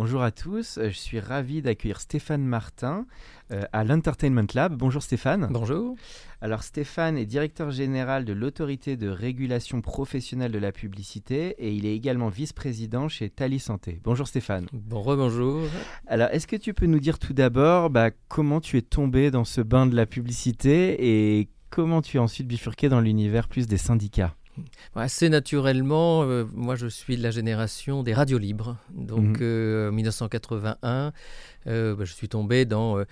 Bonjour à tous, euh, je suis ravi d'accueillir Stéphane Martin euh, à l'Entertainment Lab. Bonjour Stéphane. Bonjour. Alors Stéphane est directeur général de l'autorité de régulation professionnelle de la publicité et il est également vice-président chez Tali Santé. Bonjour Stéphane. Bon bonjour. Alors est-ce que tu peux nous dire tout d'abord bah, comment tu es tombé dans ce bain de la publicité et comment tu es ensuite bifurqué dans l'univers plus des syndicats? Assez naturellement, euh, moi je suis de la génération des radios libres. Donc en 1981, euh, bah, je suis tombé dans euh,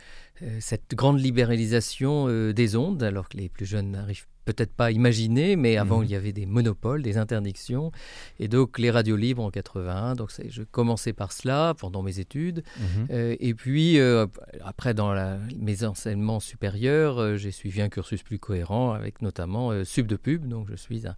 cette grande libéralisation des ondes, alors que les plus jeunes n'arrivent peut-être pas imaginer, mais avant Mhm. il y avait des monopoles, des interdictions, et donc les radios libres en 81. Donc je commençais par cela pendant mes études, Mhm. Euh, et puis euh, après dans la- mes enseignements supérieurs, euh, j'ai suivi un cursus plus cohérent avec notamment Sub de Pub. Donc je suis un-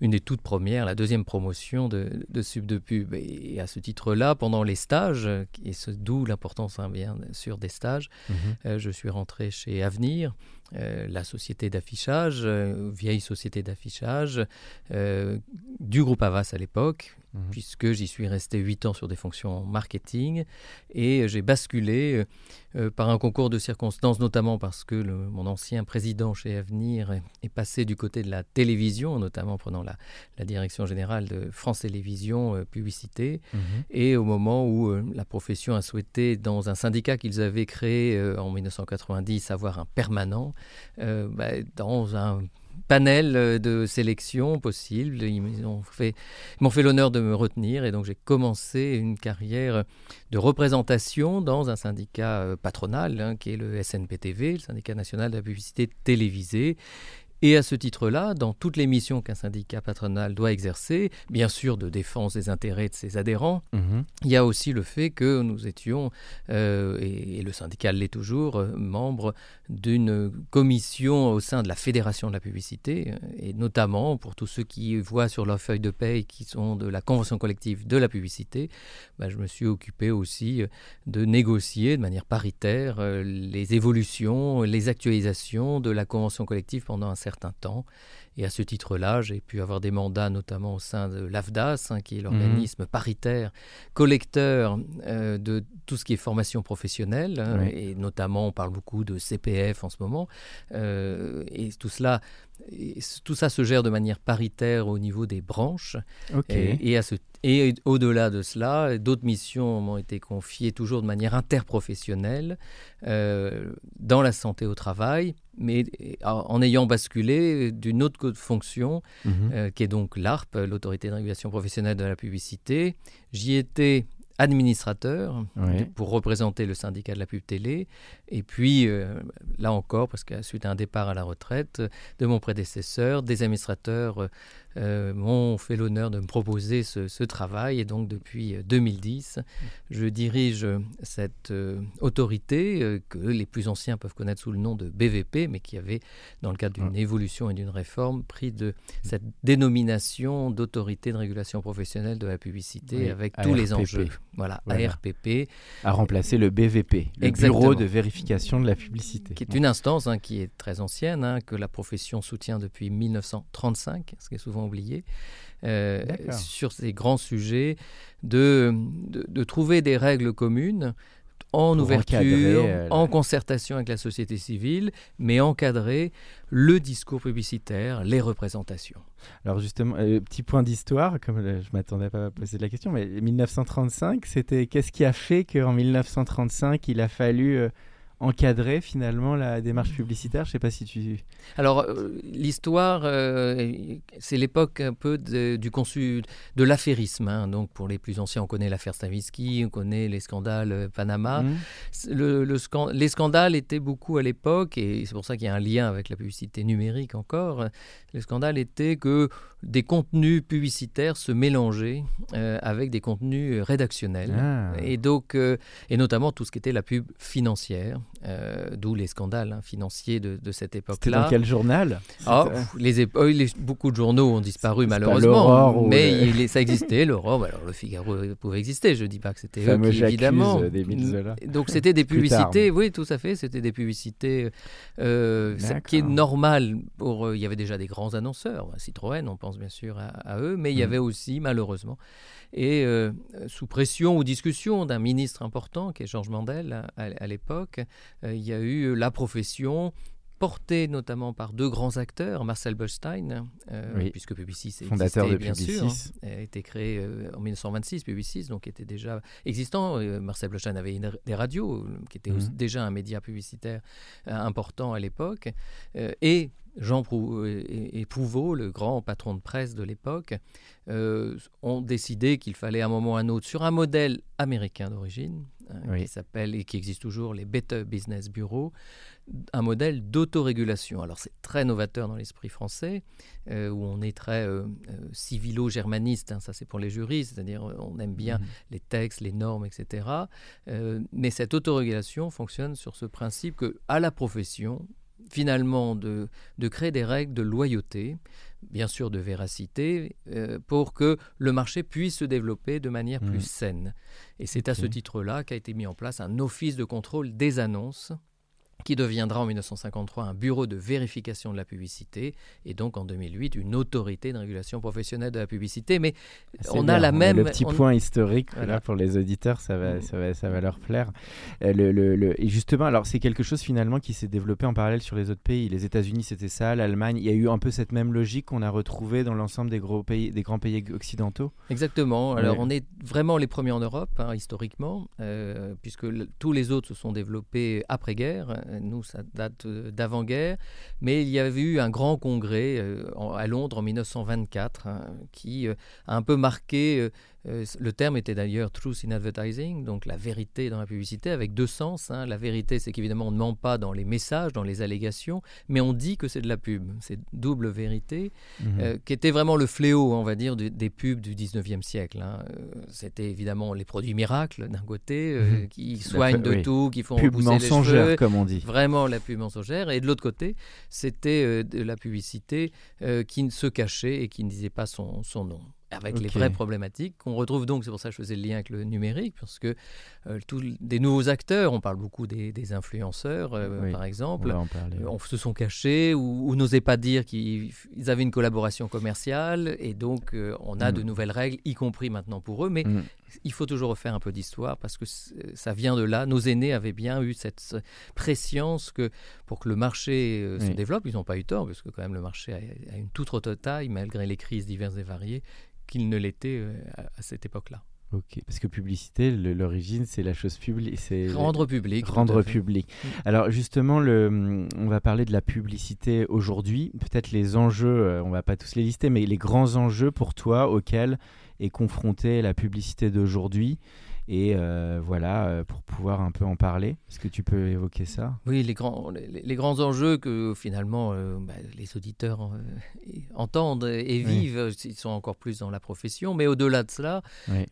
une des toutes premières, la deuxième promotion de, de Sub de Pub. Et, à ce titre-là, pendant les stages, et d'où l'importance hein, bien sûr des stages, Mhm. je suis rentré chez Avenir, euh, la société d'affichage, euh, vieille société d'affichage euh, du groupe Avas à l'époque, Mhm. puisque j'y suis resté 8 ans sur des fonctions marketing et j'ai basculé euh, euh, par un concours de circonstances, notamment parce que le- mon ancien président chez Avenir est, est passé du côté de la télévision, notamment en prenant la, la direction générale de France Télévisions euh, Publicité. Mhm. Et au moment où euh, la profession a souhaité, dans un syndicat qu'ils avaient créé en 1990, avoir un permanent, bah, dans un panel euh, de sélection possible, ils m'ont fait, l'honneur de me retenir et donc j'ai commencé une carrière de représentation dans un syndicat euh, patronal hein, qui est le SNPTV, le syndicat national de la publicité télévisée. Et à ce titre-là, dans toutes les missions qu'un syndicat patronal doit exercer, bien sûr de défense des intérêts de ses adhérents, Mhm. il y a aussi le fait que nous étions, euh, et, et le syndicat l'est toujours, euh, membre d'une commission au sein de la Fédération de la publicité, euh, et notamment pour tous ceux qui voient sur leur feuille de paye qui sont de la convention collective de la publicité, bah, je me suis occupé aussi euh, de négocier de manière paritaire euh, les évolutions, les actualisations de la convention collective pendant un certain temps. Et à ce titre-là, j'ai pu avoir des mandats notamment au sein de l'AFDAS, hein, qui est l'organisme paritaire collecteur euh, de tout ce qui est formation professionnelle, hein, Oui. et notamment on parle beaucoup de CPF en ce moment, euh, et tout cela, et tout ça se gère de manière paritaire au niveau des branches, et, et à ce- et au-delà de cela, d'autres missions m'ont été confiées toujours de manière interprofessionnelle euh, dans la santé au travail, mais en en ayant basculé d'une autre fonction Mhm. euh, qui est donc l'ARP, l'autorité de régulation professionnelle de la publicité. J'y étais administrateur pour représenter le syndicat de la pub télé. Et puis, euh, là encore, parce que suite à un départ à la retraite euh, de mon prédécesseur, des administrateurs euh, euh, m'ont fait l'honneur de me proposer ce, ce travail. Et donc, depuis euh, 2010, je dirige euh, cette euh, autorité euh, que les plus anciens peuvent connaître sous le nom de BVP, mais qui avait, dans le cadre d'une évolution et d'une réforme, pris de cette dénomination d'autorité de régulation professionnelle de la publicité Oui, avec tous les enjeux. Voilà, Voilà. ARPP, À remplacer le BVP, le Exactement. Bureau de vérification de la publicité. qui est une instance hein, qui est très ancienne, hein, que la profession soutient depuis 1935, ce qui est souvent oublié, euh, sur ces grands sujets, de, de, de trouver des règles communes en Pour ouverture, encadrer, euh, en concertation avec la société civile, mais encadrer le discours publicitaire, les représentations. Alors justement, euh, petit point d'histoire, comme je m'attendais pas à poser la question, mais 1935, c'était qu'est-ce qui a fait qu'en 1935, il a fallu euh, encadré finalement la démarche publicitaire Je sais pas si tu. Alors euh, l'histoire, euh, c'est l'époque un peu du conçu de l'affairisme. Hein. Donc pour les plus anciens, on connaît l'affaire Stavisky, on connaît les scandales euh, Panama. Mmh. Le, les scandales étaient beaucoup à l'époque, et c'est pour ça qu'il y a un lien avec la publicité numérique encore. Les scandales étaient que des contenus publicitaires se mélangeaient avec des contenus rédactionnels, ah. et donc et notamment tout ce qui était la pub financière. Euh, d'où les scandales hein, financiers de, cette époque-là. C'était dans quel journal? Oh, les, Beaucoup de journaux ont disparu malheureusement, mais ça existait, l'Aurore. Alors le Figaro pouvait exister, je ne dis pas que c'était eux qui, évidemment. Des Donc c'était des publicités, oui, tout à fait, c'était des publicités euh, qui est normal. Pour, euh, il y avait déjà des grands annonceurs, Citroën, on pense bien sûr à, eux, mais il y mm. avait aussi malheureusement et euh, sous pression ou discussion d'un ministre important, qui est Georges Mandel à, l'époque, euh, il y a eu la profession portée notamment par deux grands acteurs, Marcel Böllstein, euh, puisque Publicis fondateur de bien sûr, a été créé en 1926, Publicis, donc était déjà existant. Marcel Böllstein avait des radios, qui étaient mhm. déjà un média publicitaire important à l'époque, et Jean Prouveau, le grand patron de presse de l'époque, euh, ont décidé qu'il fallait à un moment ou à un autre, sur un modèle américain d'origine, hein, qui s'appelle et qui existe toujours, les Better Business Bureau, un modèle d'autorégulation. Alors c'est très novateur dans l'esprit français, euh, où on est très euh, civilo-germaniste, hein, ça c'est pour les juristes, c'est-à-dire on aime bien mhm. les textes, les normes, etc. mais cette autorégulation fonctionne sur ce principe que à la profession, finalement de, de, créer des règles de loyauté, bien sûr de véracité, euh, pour que le marché puisse se développer de manière plus mmh. saine. Et c'est à ce titre-là qu'a été mis en place un office de contrôle des annonces qui deviendra en 1953 un bureau de vérification de la publicité et donc en 2008 une autorité de régulation professionnelle de la publicité. Mais on a la même. le petit point historique là pour les auditeurs, ça va, ça va, ça va leur plaire. Euh, le, le, et justement, alors c'est quelque chose finalement qui s'est développé en parallèle sur les autres pays. Les États-Unis, c'était ça, l'Allemagne. Il y a eu un peu cette même logique qu'on a retrouvée dans l'ensemble des gros pays, des grands pays occidentaux. Exactement. Alors on est vraiment les premiers en Europe hein, historiquement, euh, puisque tous les autres se sont développés après-guerre nous, ça date euh, d'avant-guerre. Mais il y avait eu un grand congrès euh, à Londres en 1924 hein, qui euh, a un peu marqué euh, le terme était d'ailleurs truth in advertising, donc la vérité dans la publicité, avec deux sens. Hein. La vérité, c'est qu'évidemment, on ne ment pas dans les messages, dans les allégations, mais on dit que c'est de la pub. C'est double vérité, mhm. euh, qui était vraiment le fléau, on va dire, des pubs du 19e siècle. Hein. Euh, c'était évidemment les produits miracles, d'un côté, mhm. qui soignent de tout, qui font pub mensongère, comme on dit. Vraiment la pub mensongère. Et de l'autre côté, c'était de la publicité qui se cachait et qui ne disait pas son nom avec les vraies problématiques qu'on retrouve. Donc, c'est pour ça que je faisais le lien avec le numérique, parce que euh, tous des nouveaux acteurs, on parle beaucoup des, influenceurs euh, par exemple, on, euh, se sont cachés ou, n'osaient pas dire qu'ils avaient une collaboration commerciale et donc on a de mm. nouvelles règles, y compris maintenant pour eux, mais mm. Il faut toujours refaire un peu d'histoire parce que ça vient de là. Nos aînés avaient bien eu cette préscience que pour que le marché se développe, ils n'ont pas eu tort, parce que quand même le marché a, a une toute autre taille malgré les crises diverses et variées qu'il ne l'était euh, à, cette époque-là. Ok, parce que publicité, l'origine, c'est la chose publique. C'est rendre public. Rendre public. Mm. Alors justement, le, on va parler de la publicité aujourd'hui. Peut-être les enjeux, euh, on va pas tous les lister, mais les grands enjeux pour toi auxquels est confrontée la publicité d'aujourd'hui. Et euh, voilà, euh, pour pouvoir un peu en parler, est-ce que tu peux évoquer ça? Oui, les grands, les, grands enjeux que finalement euh, bah, les auditeurs entendent et vivent, ils sont encore plus dans la profession, mais au-delà de cela,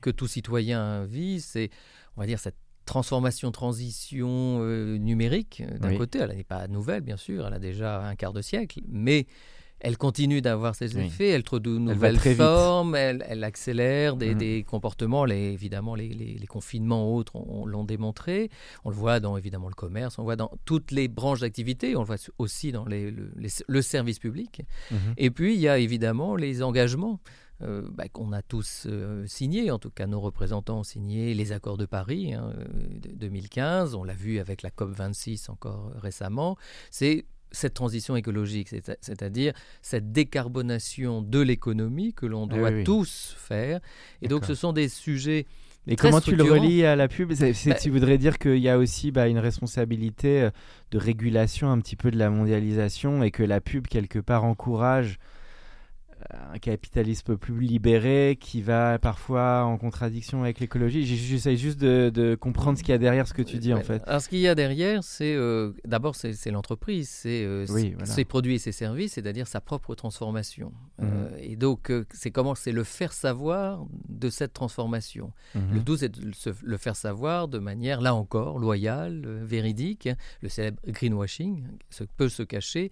que tout citoyen vit, c'est, on va dire, cette transformation, transition numérique, d'un côté, elle n'est pas nouvelle, bien sûr, elle a déjà un quart de siècle, mais elle continue d'avoir ses effets, elle trouve de nouvelles formes, elle, accélère des, mm. comportements. évidemment, les, confinements autres l'ont démontré. On le voit dans évidemment le commerce, on le voit dans toutes les branches d'activité, on le voit aussi dans le, service public. Mm-hmm. Et puis, il y a évidemment les engagements. Euh, bah, qu'on a tous euh, signés, en tout cas nos représentants ont signé les accords de Paris hein, de 2015, on l'a vu avec la COP26 encore récemment, c'est cette transition écologique, c'est-à-dire cette décarbonation de l'économie que l'on doit tous faire. Et donc ce sont des sujets Et comment tu le relis à la pub? Bah Tu voudrais dire qu'il y a aussi bah, une responsabilité euh, de régulation un petit peu de la mondialisation et que la pub, quelque part, encourage un capitalisme plus libéré qui va parfois en contradiction avec l'écologie. J'essaie juste de, comprendre ce qu'il y a derrière ce que tu dis en fait. Alors ce qu'il y a derrière, c'est euh, d'abord c'est l'entreprise, c'est euh, ses produits et ses services, c'est-à-dire sa propre transformation. Euh, et donc c'est comment c'est le faire savoir de cette transformation. Mhm. Le tout c'est de le faire savoir de manière là encore loyale, véridique. Le célèbre greenwashing peut se cacher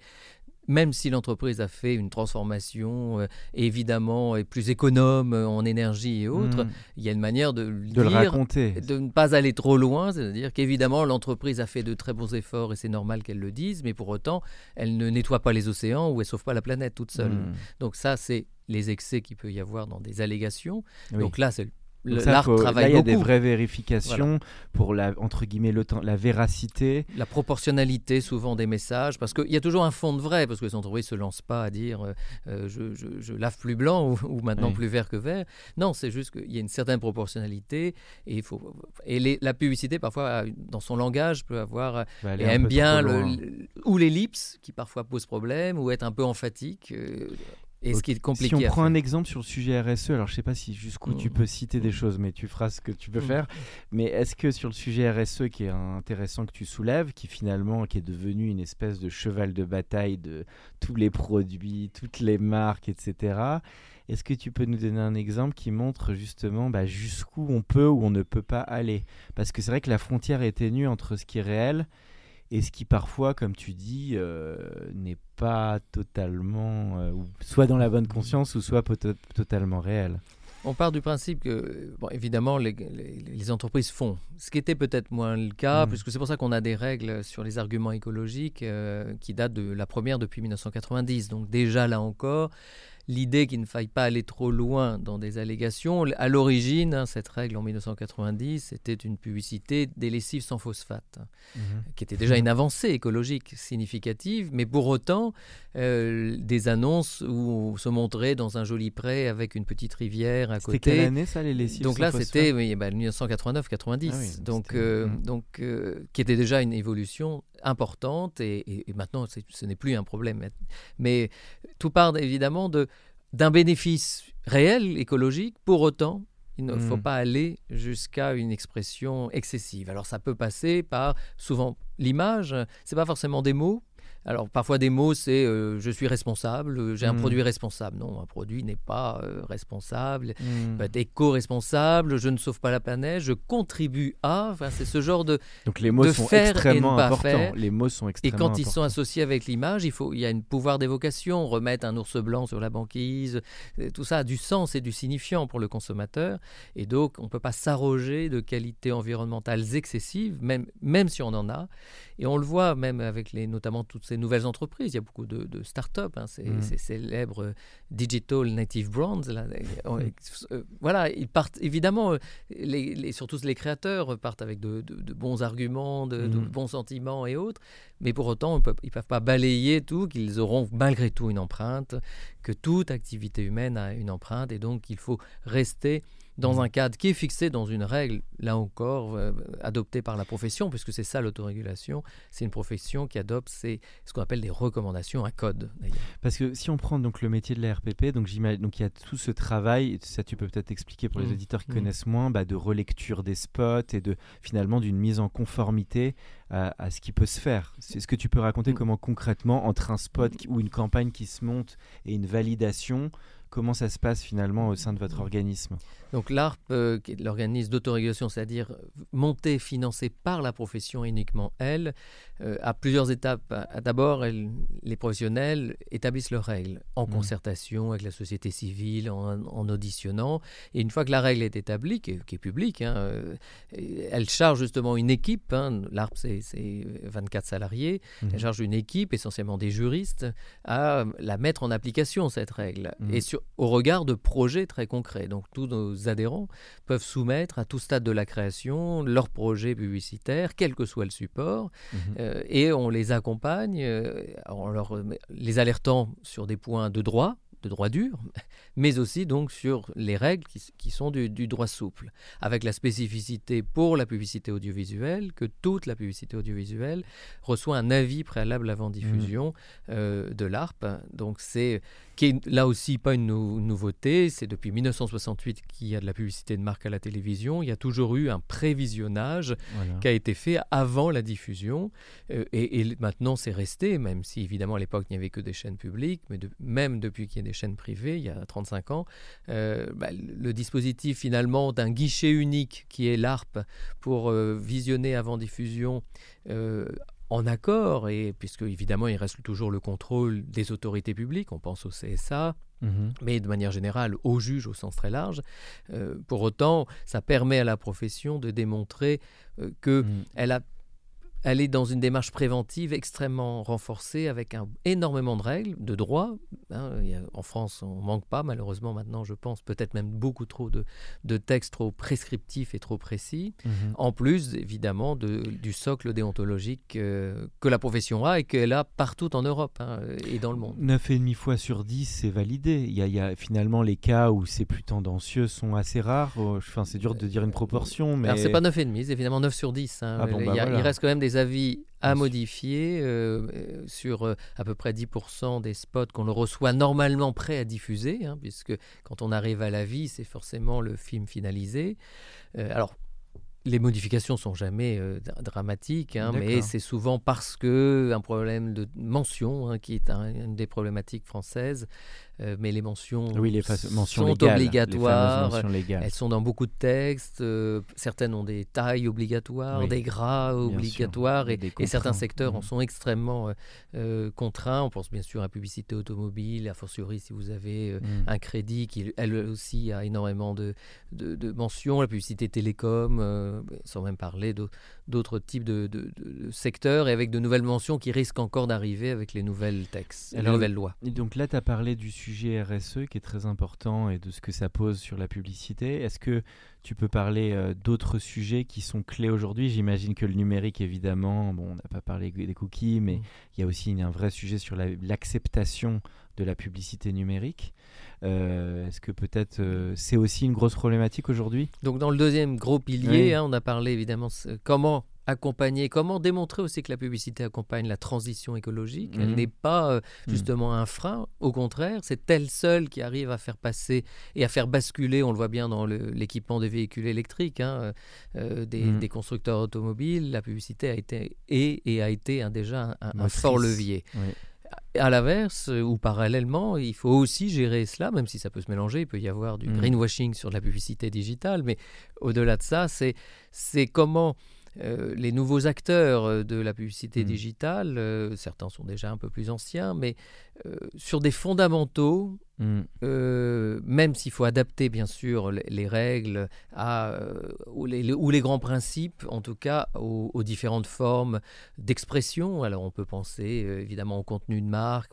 même si l'entreprise a fait une transformation, euh, évidemment, est plus économe euh, en énergie et autres, hmm. il y a une manière de, de le raconter. De ne pas aller trop loin, c'est-à-dire qu'évidemment, l'entreprise a fait de très bons efforts et c'est normal qu'elle le dise, mais pour autant, elle ne nettoie pas les océans ou elle ne sauve pas la planète toute seule. Hmm. Donc ça, c'est les excès qu'il peut y avoir dans des allégations. Donc là, c'est L'art travaille là, il y a des vraies vérifications pour la entre guillemets le temps, la véracité, la proportionnalité souvent des messages, parce qu'il y a toujours un fond de vrai, parce que les entreprises se lancent pas à dire euh, euh, je, je, lave plus blanc ou, maintenant plus vert que vert. Non, c'est juste qu'il y a une certaine proportionnalité et il faut et la publicité parfois dans son langage peut avoir et aime bien le, ou l'ellipse qui parfois pose problème ou être un peu emphatique. Euh, et ce qui est compliqué. Si on prend un exemple sur le sujet RSE, alors je sais pas si jusqu'où tu mm. peux citer des choses, mais tu feras ce que tu peux mm. faire. Mais est-ce que sur le sujet RSE, qui est intéressant que tu soulèves, qui finalement qui est devenu une espèce de cheval de bataille de tous les produits, toutes les marques, etc. Est-ce que tu peux nous donner un exemple qui montre justement bah, jusqu'où on peut ou on ne peut pas aller? Parce que c'est vrai que la frontière est ténue entre ce qui est réel et ce qui parfois, comme tu dis, euh, n'est pas totalement, euh, soit dans la bonne conscience ou soit totalement réel. On part du principe que, bon, évidemment, les, entreprises font, ce qui était peut-être moins le cas, mm. puisque c'est pour ça qu'on a des règles sur les arguments écologiques euh, qui datent de la première depuis 1990. Donc déjà là encore, l'idée qu'il ne faille pas aller trop loin dans des allégations. À l'origine, hein, cette règle en 1990, c'était une publicité des lessives sans phosphate, mhm. qui était déjà une avancée écologique significative, mais pour autant, euh, des annonces où on se montrait dans un joli pré avec une petite rivière à côté. C'était quelle année ça, les lessives Donc là, c'était oui, 1989-90, bah, donc, euh, mhm. donc euh, qui était déjà une évolution importante et, maintenant ce n'est plus un problème. Mais tout part évidemment d'un bénéfice réel écologique. Pour autant, il ne faut hmm. pas aller jusqu'à une expression excessive. Alors ça peut passer par souvent l'image. C'est pas forcément des mots, alors parfois des mots, c'est euh, je suis responsable, euh, j'ai un hmm. produit responsable. Non, un produit n'est pas euh, responsable, mmh. être éco-responsable, je ne sauve pas la planète, je contribue à. Enfin, c'est ce genre de donc les mots sont extrêmement importants. Les mots sont extrêmement Et quand ils sont associés avec l'image, il faut il y a un pouvoir d'évocation. Remettre un ours blanc sur la banquise, tout ça a du sens et du signifiant pour le consommateur. Et donc on ne peut pas s'arroger de qualités environnementales excessives, même même si on en a. Et on le voit même avec les, notamment toutes ces nouvelles entreprises. Il y a beaucoup de, de start-up, hein, ces, mm. célèbres euh, digital native brands. Là, mm. euh, voilà, ils partent évidemment, euh, les, surtout les créateurs partent avec de, bons arguments, de, mm. bons sentiments et autres. Mais pour autant, ils ne peuvent pas balayer tout, qu'ils auront malgré tout une empreinte, que toute activité humaine a une empreinte. Et donc, il faut rester dans un cadre qui est fixé dans une règle, là encore, euh, adoptée par la profession, puisque c'est ça l'autorégulation, c'est une profession qui adopte ce qu'on appelle des recommandations, un code. Parce que si on prend donc le métier de la RPP, donc, donc il y a tout ce travail, ça tu peux peut-être expliquer pour les mmh. auditeurs qui mmh. connaissent moins, bah, de relecture des spots et de finalement d'une mise en conformité à, ce qui peut se faire. C'est ce que tu peux raconter mmh. comment concrètement entre un spot ou une campagne qui se monte et une validation, comment ça se passe finalement au sein de votre organisme Donc l'ARP, euh, l'organisme d'autorégulation, c'est-à-dire monté, financé par la profession uniquement elle, euh, a plusieurs étapes. D'abord, les professionnels établissent leurs règles en mmh. concertation avec la société civile, en, auditionnant. Et une fois que la règle est établie, qui est, publique, hein, euh, elle charge justement une équipe. Hein, L'ARP, c'est 24 salariés. Mmh. Elle charge une équipe, essentiellement des juristes, à la mettre en application, cette règle. Mmh. Et sur, au regard de projets très concrets. Donc tous nos adhérents peuvent soumettre à tout stade de la création leurs projets publicitaires, quel que soit le support, euh, et on les accompagne euh, en leur, les alertant sur des points de droit de droit dur, mais aussi donc sur les règles qui, sont du, droit souple, avec la spécificité pour la publicité audiovisuelle que toute la publicité audiovisuelle reçoit un avis préalable avant diffusion mmh. euh, de l'ARP. Donc c'est qui est là aussi pas une nouveauté, c'est depuis 1968 qu'il y a de la publicité de marque à la télévision. Il y a toujours eu un prévisionnage qui a été fait avant la diffusion, euh, et, maintenant c'est resté, même si évidemment à l'époque il n'y avait que des chaînes publiques, mais même depuis qu'il y a des chaînes privées, il y a 35 ans, euh, bah, le dispositif finalement d'un guichet unique qui est l'ARP pour euh, visionner avant diffusion en accord, et puisque évidemment il reste toujours le contrôle des autorités publiques, on pense au CSA, mhm. mais de manière générale au juge au sens très large. Euh, pour autant, ça permet à la profession de démontrer euh, qu'elle mhm. a elle est dans une démarche préventive extrêmement renforcée avec un, énormément de règles, de droits. Hein. en France, on manque pas, malheureusement, maintenant, je pense, peut-être même beaucoup trop de, de, textes trop prescriptifs et trop précis. Mhm. En plus, évidemment, de, du socle déontologique euh, que la profession a et qu'elle a partout en Europe hein, et dans le monde. 9,5 fois sur 10, c'est validé. Il y, a, il y, a, finalement les cas où c'est plus tendancieux sont assez rares. Oh, enfin, c'est dur de dire une proportion. Mais... Alors, c'est pas 9,5, c'est évidemment 9 sur 10. Hein. Ah il, bah il reste quand même des avis à modifier euh, sur euh, à peu près 10% des spots qu'on le reçoit normalement prêt à diffuser, hein, puisque quand on arrive à la vie, c'est forcément le film finalisé. Euh, alors, les modifications sont jamais dramatiques, hein, mais c'est souvent parce que un problème de mention, hein, qui est une des problématiques françaises, euh, mais les mentions, oui, les mentions sont obligatoires. Elles sont dans beaucoup de textes. Euh, certaines ont des tailles obligatoires, des gras obligatoires, et, certains secteurs en sont extrêmement euh, contraints. On pense bien sûr à la publicité automobile, a fortiori si vous avez mhm. un crédit qui, elle aussi, a énormément de, de, mentions. La publicité télécom, sans même parler d'autres types de, secteurs, et avec de nouvelles mentions qui risquent encore d'arriver avec les nouvelles textes, les nouvelles lois. donc là, tu as parlé du sujet RSE qui est très important et de ce que ça pose sur la publicité. Est-ce que tu peux parler euh, d'autres sujets qui sont clés aujourd'hui? J'imagine que le numérique, évidemment, bon, on n'a pas parlé des cookies, mais mm. il y a aussi un vrai sujet sur l'acceptation de la publicité numérique. Euh, est-ce que peut-être euh, c'est aussi une grosse problématique aujourd'hui? Donc dans le deuxième gros pilier, hein, on a parlé évidemment comment accompagner, comment démontrer aussi que la publicité accompagne la transition écologique. Elle mhm. n'est pas euh, mhm. justement un frein, au contraire, c'est elle seule qui arrive à faire passer et à faire basculer, on le voit bien dans l'équipement des véhicules électriques, hein, euh, mhm. des, constructeurs automobiles, la publicité a été et, et a été déjà un, fort levier. À l'inverse, ou parallèlement, il faut aussi gérer cela, même si ça peut se mélanger, il peut y avoir du greenwashing sur la publicité digitale, mais au-delà de ça, c'est comment euh, les nouveaux acteurs euh, de la publicité mmh. digitale, euh, certains sont déjà un peu plus anciens, mais sur des fondamentaux Mm. Euh, même s'il faut adapter bien sûr les, règles à, euh, ou, les, ou, les, grands principes, en tout cas aux, différentes formes d'expression. Alors on peut penser euh, évidemment au contenu de marque,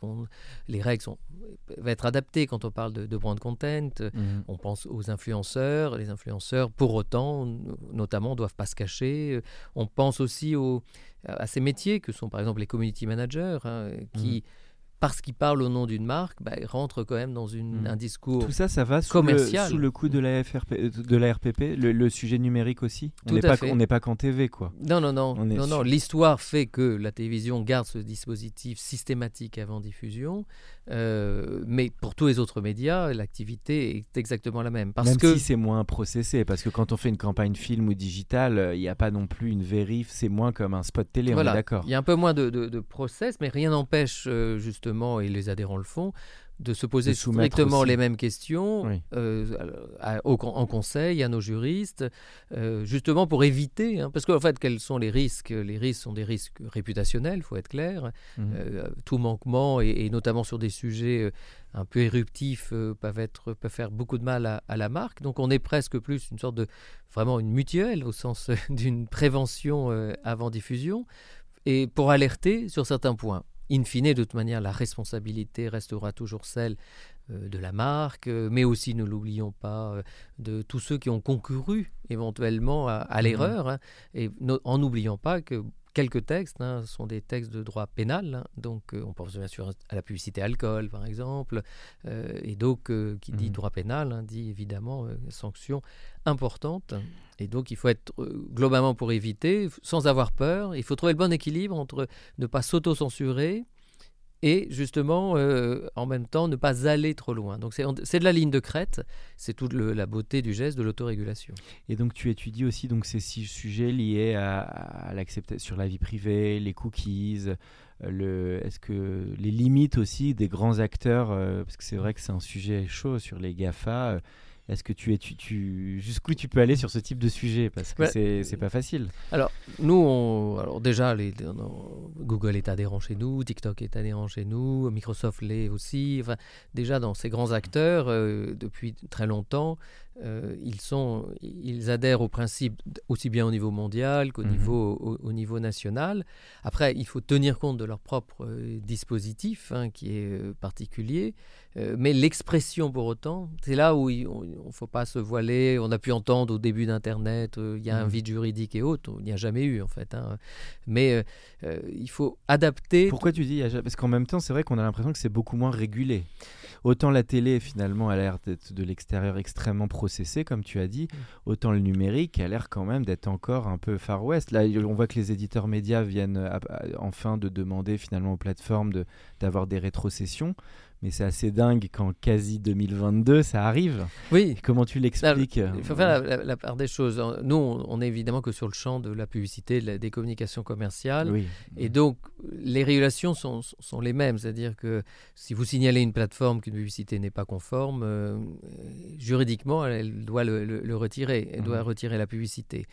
les règles sont, peuvent être adaptées quand on parle de, de brand content. Mm. On pense aux influenceurs, les influenceurs pour autant notamment doivent pas se cacher. On pense aussi aux, à ces métiers que sont par exemple les community managers hein, qui... Mm parce qu'il parle au nom d'une marque, bah, il rentre quand même dans une, hmm. un discours Tout ça, ça va sous commercial. Le, sous le coup de la, FRP, de la RPP, le, sujet numérique aussi On n'est pas, on pas qu'en TV, quoi. Non, non, non. non, non. L'histoire fait que la télévision garde ce dispositif systématique avant diffusion, euh, mais pour tous les autres médias, l'activité est exactement la même. Parce même que... si c'est moins processé, parce que quand on fait une campagne film ou digitale, euh, il n'y a pas non plus une vérif, c'est moins comme un spot télé, voilà. on est d'accord. Il y a un peu moins de, de, process, mais rien n'empêche euh, justement et les adhérents le font, de se poser strictement les mêmes questions euh, en conseil à nos juristes, euh, justement pour éviter, hein, parce qu'en fait, quels sont les risques? Les risques sont des risques réputationnels, il faut être clair. Mmh. Euh, tout manquement, et, notamment sur des sujets un peu éruptifs, peuvent, être, peuvent faire beaucoup de mal à, à, la marque. Donc on est presque plus une sorte de, vraiment une mutuelle, au sens d'une prévention avant diffusion, et pour alerter sur certains points in fine, de toute manière, la responsabilité restera toujours celle de la marque, mais aussi, ne l'oublions pas, de tous ceux qui ont concouru éventuellement à, mmh l'erreur, hein, et en n'oubliant pas que quelques textes hein, sont des textes de droit pénal. Hein. donc, euh, on pense bien sûr à la publicité alcool, par exemple. Euh, et donc, euh, qui dit mmh droit pénal, hein, dit évidemment sanctions importantes. Et donc, il faut être globalement pour éviter, sans avoir peur. Il faut trouver le bon équilibre entre ne pas s'auto-censurer et justement, euh, en même temps, ne pas aller trop loin. Donc c'est de la ligne de crête, c'est toute la beauté du geste de l'autorégulation. Et donc tu étudies aussi donc, ces six sujets liés à, à l'acceptation sur la vie privée, les cookies, le, est-ce que les limites aussi des grands acteurs, euh, parce que c'est vrai que c'est un sujet chaud sur les GAFA. Euh, est-ce que tu es, tu, jusqu'où tu peux aller sur ce type de sujet? Parce que c'est, c'est pas facile. Alors, nous, on, alors déjà, les, Google est adhérent chez nous, TikTok est adhérent chez nous, Microsoft l'est aussi. Enfin, déjà, dans ces grands acteurs, euh, depuis très longtemps, euh, ils, sont, ils adhèrent au principe aussi bien au niveau mondial qu'au mhm. niveau, au, niveau national. Après, il faut tenir compte de leur propre euh, dispositif, hein, qui est euh, particulier. Mais l'expression, pour autant, c'est là où il ne faut pas se voiler. On a pu entendre au début d'Internet, il y a un mhm. vide juridique et autres. Il n'y a jamais eu, en fait. Hein. Mais il faut adapter. Pourquoi tu dis Parce qu'en même temps, c'est vrai qu'on a l'impression que c'est beaucoup moins régulé. Autant la télé, finalement, a l'air d'être de l'extérieur extrêmement processée, comme tu as dit, mm. autant le numérique a l'air quand même d'être encore un peu Far West. Là, on voit que les éditeurs médias viennent enfin de demander finalement aux plateformes d'avoir des rétrocessions mais c'est assez dingue qu'en quasi 2022, ça arrive. Oui. Comment tu l'expliques Il faut faire la, part des choses. Nous, on n'est évidemment que sur le champ de la publicité, des communications commerciales. Oui. Et donc, les régulations sont, sont les mêmes. C'est-à-dire que si vous signalez une plateforme qu'une publicité n'est pas conforme, euh, juridiquement, elle, doit le, retirer. Elle doit mhm. retirer la publicité.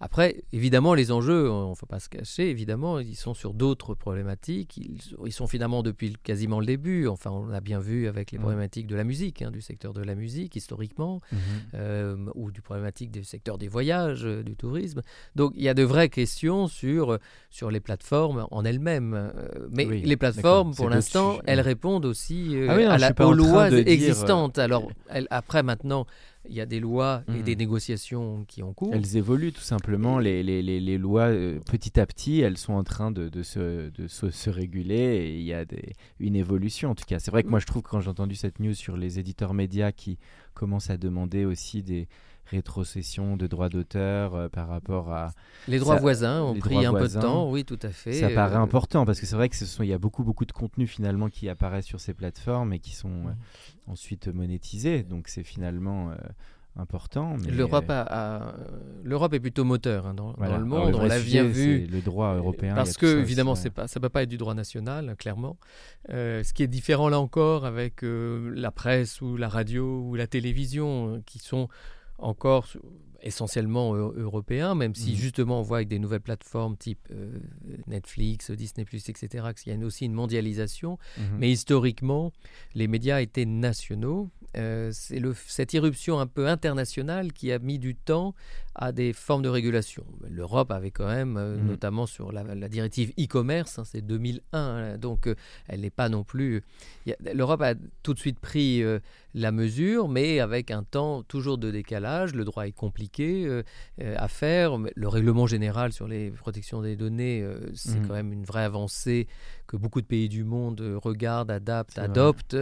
Après, évidemment, les enjeux, on ne faut pas se cacher, évidemment, ils sont sur d'autres problématiques. Ils, sont finalement depuis quasiment le début. Enfin, on l'a bien vu avec les problématiques de la musique, hein, du secteur de la musique historiquement, mhm. euh, ou du problématique du secteur des voyages, euh, du tourisme. Donc, il y a de vraies questions sur, sur les plateformes en elles-mêmes. Euh, mais les plateformes, pour l'instant, elles répondent aussi ah à la, aux lois existantes. Alors, après, maintenant, il y a des lois et des hmm. négociations qui ont cours. Elles évoluent tout simplement. Les, les, les, lois, euh, petit à petit, elles sont en train de, de, se, de se, réguler et il y a des, une évolution en tout cas. C'est vrai que moi je trouve que quand j'ai entendu cette news sur les éditeurs médias qui commencent à demander aussi des, rétrocession de droits d'auteur euh, par rapport à... Les droits voisins ont pris un peu de temps, oui, tout à fait. Ça paraît euh, important parce que c'est vrai que ce sont, il y a beaucoup, beaucoup de contenus finalement qui apparaissent sur ces plateformes et qui sont mmh. euh, ensuite monétisés. Donc c'est finalement important. L'Europe a, l'Europe est plutôt moteur hein, dans, le monde. on l'a bien vu. Le droit européen. Parce que évidemment, c'est pas, ça peut pas être du droit national, clairement. ce qui est différent là encore avec la presse ou la radio ou la télévision, qui sont encore essentiellement européen, même si mmh. justement on voit avec des nouvelles plateformes type euh, Netflix, Disney ⁇ etc., qu'il y a aussi une mondialisation. Mmh. Mais historiquement, les médias étaient nationaux. Euh, c'est cette irruption un peu internationale qui a mis du temps à des formes de régulation. L'Europe avait quand même, euh, mmh. notamment sur la, directive e-commerce, hein, c'est 2001, hein, donc elle n'est pas non plus... L'Europe a tout de suite pris la mesure, mais avec un temps toujours de décalage. Le droit est compliqué euh, euh, à faire. Le règlement général sur les protections des données, euh, c'est mmh. quand même une vraie avancée que beaucoup de pays du monde regardent, adaptent, adoptent.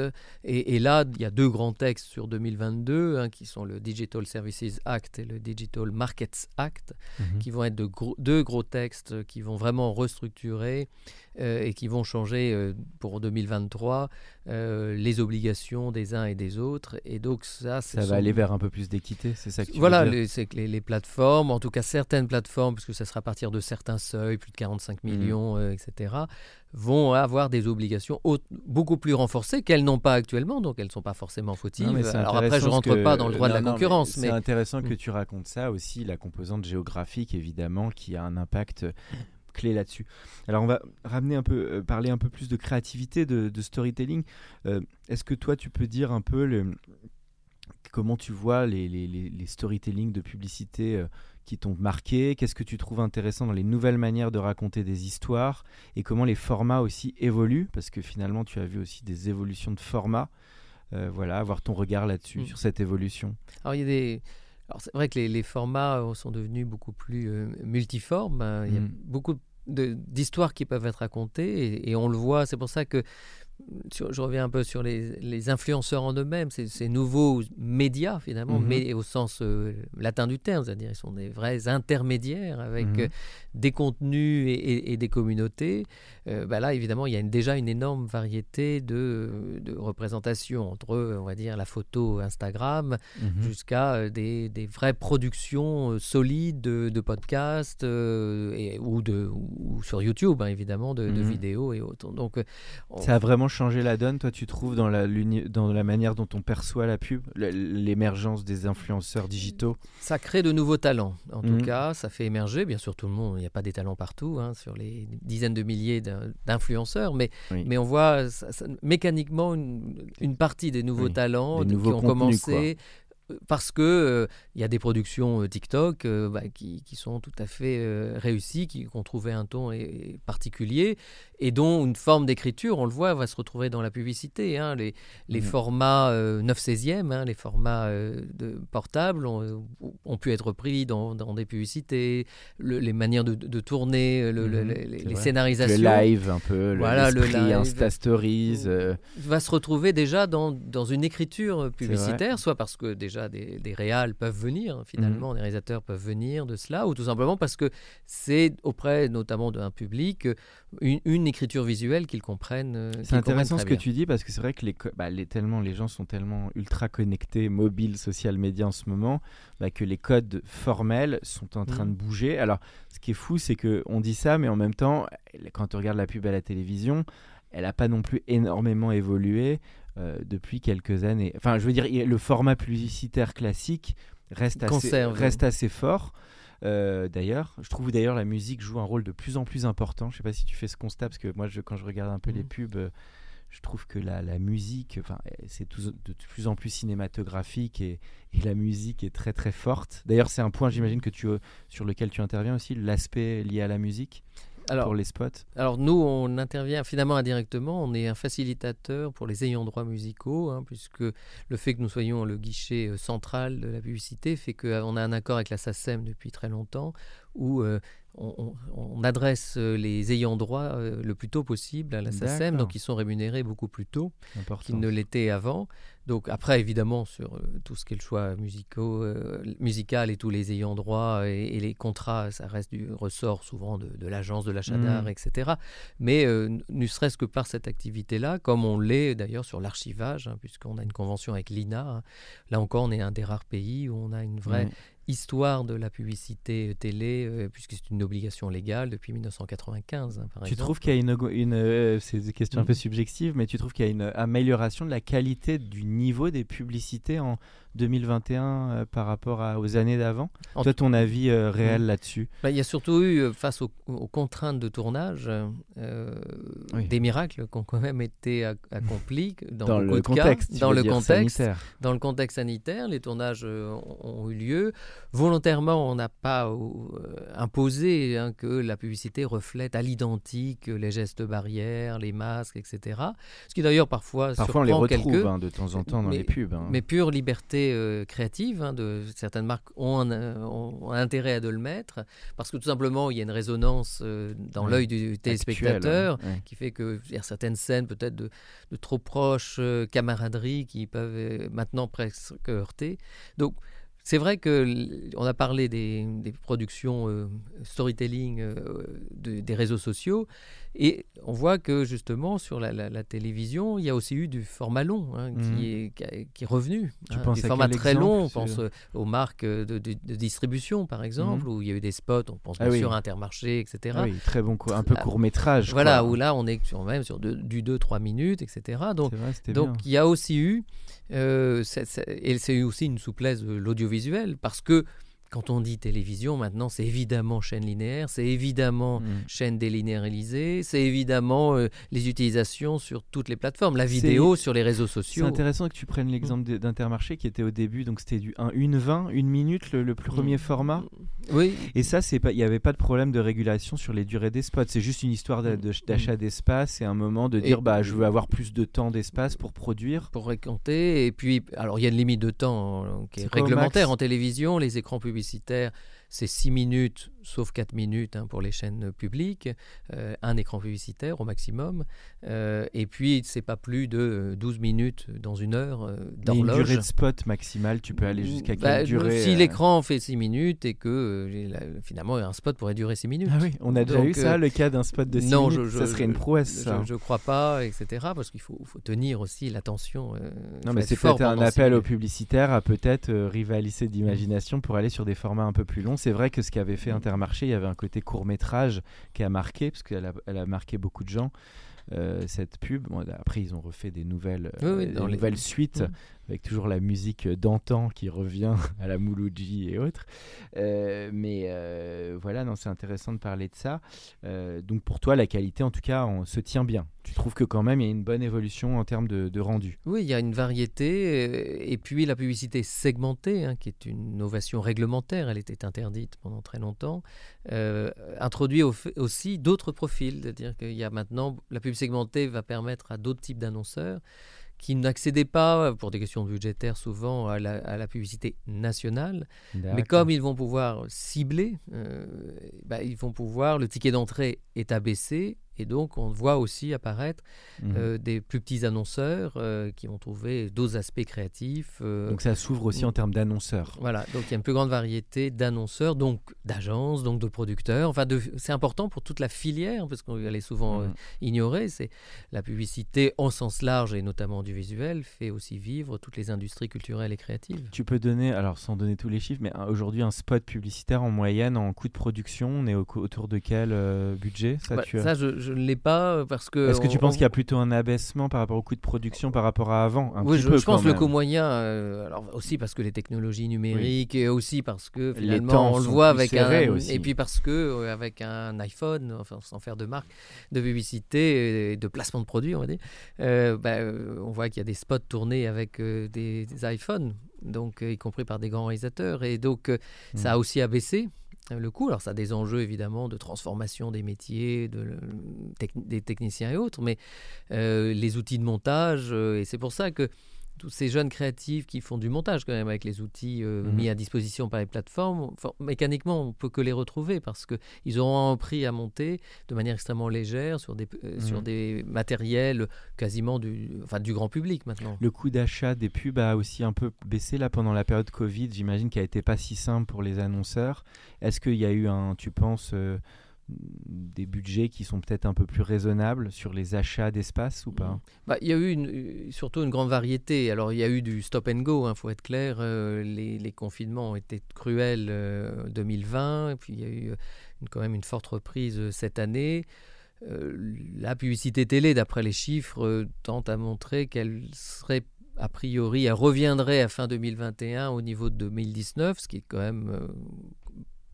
Et, là, il y a deux grands textes sur 2022, hein, qui sont le Digital Services Act et le Digital Markets Act, mmh qui vont être de deux gros textes qui vont vraiment restructurer et qui vont changer pour 2023 les obligations des uns et des autres et donc ça, ça va aller vers un peu plus d'équité, c'est ça que tu voilà, c'est que les, plateformes, en tout cas certaines plateformes, puisque ça sera à partir de certains seuils, plus de 45 mmh. millions, euh, etc., vont avoir des obligations beaucoup plus renforcées qu'elles n'ont pas actuellement, donc elles ne sont pas forcément fautives. Alors après, je ne rentre pas dans le droit de la concurrence. Mais, c'est intéressant que mmh. tu racontes ça aussi, la composante géographique, évidemment, qui a un impact clé là-dessus. Alors on va ramener un peu, euh, parler un peu plus de créativité, de, storytelling. Euh, est-ce que toi tu peux dire un peu le, comment tu vois les, les, les storytelling de publicité euh, qui t'ont marqué Qu'est-ce que tu trouves intéressant dans les nouvelles manières de raconter des histoires et comment les formats aussi évoluent Parce que finalement tu as vu aussi des évolutions de formats. voilà, avoir ton regard là-dessus, Mm. sur cette évolution. Alors, il y a des. Alors, c'est vrai que les, les formats euh, sont devenus beaucoup plus euh, multiformes. hein. Il y a Mm. beaucoup d'histoires qui peuvent être racontées et, et on le voit. C'est pour ça que sur- je reviens un peu sur les, les influenceurs en eux-mêmes, ces, ces nouveaux médias finalement, Mhm. mais au sens euh, latin du terme, c'est-à-dire ils sont des vrais intermédiaires avec Mhm. euh, des contenus et, et- et des communautés. Euh, bah là, évidemment, il y a une- déjà une énorme variété de, de représentations entre, on va dire, la photo Instagram Mhm. jusqu'à des, des vraies productions solides de, de podcasts et, ou, de, ou sur YouTube, hein, évidemment, de, de vidéos et autres. Donc, on- Ça a vraiment changé la donne, toi, tu trouves, dans la, l'uni- dans la manière dont on perçoit la pub, l'émergence des influenceurs digitaux? Ça crée de nouveaux talents, en tout cas, ça fait émerger, bien sûr tout le monde, il n'y a pas des talents partout, hein, sur les dizaines de milliers d'in- d'influenceurs, mais, Oui. mais on voit ça- ça- mécaniquement une, une partie des nouveaux Oui, talents des de- nouveaux qui ont contenus, commencé euh, parce que euh, il y a des productions euh, TikTok euh, bah, qui, qui sont tout à fait euh, réussies, qui, qui ont trouvé un ton et- et particulier et dont une forme d'écriture, on le voit, va se retrouver dans la publicité. hein. Les, les Mhm. formats euh, 9 16e, hein, les formats euh, de portables ont, ont pu être pris dans, dans des publicités, le- les manières de, de tourner, le- le- Mhm, les, les vrai. Le scénarisations. live, un peu, le- Voilà, le live. Insta Stories. euh, va se retrouver déjà dans, dans une écriture publicitaire, soit parce que déjà des, des réals peuvent venir, finalement, Mhm. des réalisateurs peuvent venir de cela, ou tout simplement parce que c'est auprès notamment d'un public euh, une, une écriture visuelle qu'ils comprennent. euh, C'est intéressant comprennent ce que tu dis parce que c'est vrai que les, bah, les, tellement, les gens sont tellement ultra connectés, mobiles, social media en ce moment, bah, que les codes formels sont en train de bouger. Alors, ce qui est fou, c'est que on dit ça, mais en même temps, quand tu regardes la pub à la télévision, elle n'a pas non plus énormément évolué euh, depuis quelques années. Enfin, je veux dire, le format publicitaire classique reste assez, Conserve. reste assez fort. Euh, d'ailleurs, je trouve d'ailleurs la musique joue un rôle de plus en plus important. Je sais pas si tu fais ce constat parce que moi, je, quand je regarde un peu les Mhm. pubs, euh, je trouve que la, la musique, enfin, euh, c'est de plus en plus cinématographique et, et la musique est très très forte. D'ailleurs, c'est un point, j'imagine que tu sur lequel tu interviens aussi, l'aspect lié à la musique? Alors, pour les spots. Alors nous, on intervient finalement indirectement, on est un facilitateur pour les ayants droit musicaux, hein, puisque le fait que nous soyons le guichet euh, central de la publicité fait qu'on a un accord avec la SACEM depuis très longtemps, où euh, on, on- on adresse euh, les ayants droit euh, le plus tôt possible à la SACEM, D'accord. donc ils sont rémunérés beaucoup plus tôt qu'ils ne l'étaient avant. Donc après, évidemment, sur euh, tout ce qui est le choix musicaux, euh, musical et tous les ayants droit et, et les contrats, ça reste du ressort souvent de, l'agence de l'achat Mm. d'art, etc. Mais euh, ne serait-ce que par cette activité-là, comme on l'est d'ailleurs sur l'archivage, hein, puisqu'on a une convention avec l'INA, hein. là encore, on est un des rares pays où on a une vraie Ouais. Histoire de la publicité euh, télé, euh, puisque c'est une obligation légale depuis 1995, hein, par Tu exemple. trouves qu'il y a une, une euh, c'est des questions un Mhm. peu subjectives, mais tu trouves qu'il y a une amélioration de la qualité du niveau des publicités en 2021 euh, par rapport à- aux années d'avant En- Toi, ton avis euh, réel là-dessus? Bah, il y a surtout eu, euh, face aux, aux contraintes de tournage, Oui. des miracles qui ont quand même été ac- accomplis dans, le contexte, cas. Dans le contexte, sanitaire. dans le contexte sanitaire, les tournages ont, eu lieu. Volontairement, on n'a pas imposé hein, que la publicité reflète à l'identique les gestes barrières, les masques, etc. Ce qui d'ailleurs parfois, Parfois, on les retrouve quelques. hein, de temps en temps dans Mais- les pubs. hein. Mais pure liberté euh, créative, hein, de, certaines marques ont, un- euh, ont intérêt à de le mettre, parce que tout simplement, il y a une résonance euh, dans l'œil du téléspectateur, Actuel, ouais. qui fait que il y a certaines scènes peut-être de, de trop proche euh, camaraderie qui peuvent maintenant presque heurter. Donc c'est vrai que on a parlé des, des productions storytelling de- des réseaux sociaux et on voit que justement sur la, la- la télévision il y a aussi eu du format long hein, Mhm. qui, est, qui, a- qui est revenu. Tu hein, penses du à format très exemple, long, on pense euh, aux marques euh, de, de- de distribution par exemple, Mhm. où il y a eu des spots, on pense Ah bien oui. sûr à Intermarché, etc. Ah oui, très bon, un peu Ah, court métrage. Voilà, où là on est sur, même sur de- du 2-3 minutes, etc. Donc, vrai, donc il y a aussi eu, euh, et c'est eu aussi une souplesse de l'audiovisuel, parce que quand on dit télévision, maintenant, c'est évidemment chaîne linéaire, c'est évidemment Mm. chaîne délinéarisée, c'est évidemment euh, les utilisations sur toutes les plateformes, la vidéo sur les réseaux C'est sociaux. intéressant que tu prennes l'exemple d'Intermarché qui était au début, donc c'était du 1, une 20, une minute, le, le premier Mm. format. Oui, Et ça, c'est pas, il n'y avait pas de problème de régulation sur les durées des spots. C'est juste une histoire de- d'achat d'espace et un moment de Et- dire, bah, je veux avoir plus de temps d'espace pour produire. pour récompter. Et puis, alors il y a une limite de temps euh, qui est, C'est au réglementaire en télévision. Les écrans publicitaires, c'est 6 minutes, sauf 4 minutes hein, pour les chaînes publiques. Euh, un écran publicitaire au maximum. Euh, et puis, c'est pas plus de euh, 12 minutes dans une heure euh, Mais une durée de spot maximale, tu peux aller jusqu'à quelle Bah, durée Si euh, l'écran fait 6 minutes et que euh, finalement un spot pourrait durer 6 minutes. Ah oui, on a déjà Donc, eu ça, euh, le cas d'un spot de 6 non, minutes. je- je- ça serait une prouesse. Je ne crois pas, etc. Parce qu'il faut, faut tenir aussi l'attention. euh, Non, mais c'est peut-être un appel aux publicitaires à peut-être euh, rivaliser d'imagination pour aller sur des formats un peu plus longs. C'est vrai que ce qu'avait fait Intermarché, il y avait un côté court métrage qui a marqué, parce qu'elle a, elle a marqué beaucoup de gens. euh, cette pub. Bon, après, ils ont refait des nouvelles, Oui, euh, dans des les- nouvelles suites Mhm. Avec toujours la musique d'antan qui revient à la Mouloudji et autres. Euh, mais euh, voilà, non, c'est intéressant de parler de ça. Euh, donc pour toi, la qualité, en tout cas, se tient bien. Tu trouves que quand même, il y a une bonne évolution en termes de, rendu. Oui, il y a une variété. Et puis la publicité segmentée, hein, qui est une innovation réglementaire, elle était interdite pendant très longtemps, introduit aussi d'autres profils. C'est-à-dire qu'il y a maintenant, la pub segmentée va permettre à d'autres types d'annonceurs qui n'accédaient pas, pour des questions budgétaires souvent, à la, à la publicité nationale. Mais comme ils vont pouvoir cibler, euh, bah, ils vont pouvoir, le ticket d'entrée est abaissé. Et donc, on voit aussi apparaître Mhm. euh, des plus petits annonceurs euh, qui vont trouver d'autres aspects créatifs. euh, Donc ça s'ouvre aussi en termes d'annonceurs. voilà, donc il y a une plus grande variété d'annonceurs, donc d'agences, donc de producteurs. Enfin, c'est important pour toute la filière, parce qu'on est souvent euh, Mhm. ignoré. C'est la publicité en sens large et notamment du visuel fait aussi vivre toutes les industries culturelles et créatives. Tu peux donner, alors sans donner tous les chiffres, mais aujourd'hui un spot publicitaire en moyenne en coût de production, on est au- autour de quel budget? Ça, Bah, tu as ça, je, je ne l'ai pas parce que. Est-ce que tu on- penses on- qu'il y a plutôt un abaissement par rapport au coût de production par rapport à avant un oui, petit je, peu je pense quand le même. coût moyen, euh, alors aussi parce que les technologies numériques et aussi parce que Les finalement temps on le voit avec un aussi. et puis parce que euh, avec un iPhone, enfin sans faire de marque, de publicité, et de placement de produits, on va dire, euh, bah, euh, on voit qu'il y a des spots tournés avec euh, des, des iPhones, donc euh, y compris par des grands réalisateurs, et donc euh, ça a aussi abaissé euh, le coût. Alors ça a des enjeux évidemment de transformation des métiers, des techniciens et autres, mais euh, les outils de montage, euh, et c'est pour ça que tous ces jeunes créatifs qui font du montage quand même avec les outils euh, Mhm. mis à disposition par les plateformes, enfin, mécaniquement on peut que les retrouver parce que ils auront un prix à monter de manière extrêmement légère sur des, euh, sur Mhm. des matériels quasiment du, enfin, du grand public maintenant. Le coût d'achat des pubs a aussi un peu baissé là pendant la période Covid. J'imagine qu'elle n'était pas si simple pour les annonceurs. Est-ce qu'il y a eu un, tu penses, euh, des budgets qui sont peut-être un peu plus raisonnables sur les achats d'espace ou pas Bah, il y a eu euh, surtout une grande variété. Alors, il y a eu du stop and go, il faut être clair. Euh, les, confinements ont été cruels euh, 2020, et puis il y a eu quand même une forte reprise cette année. La publicité télé, d'après les chiffres, tente à montrer qu'elle serait a priori, elle reviendrait à fin 2021 au niveau de 2019, ce qui est quand même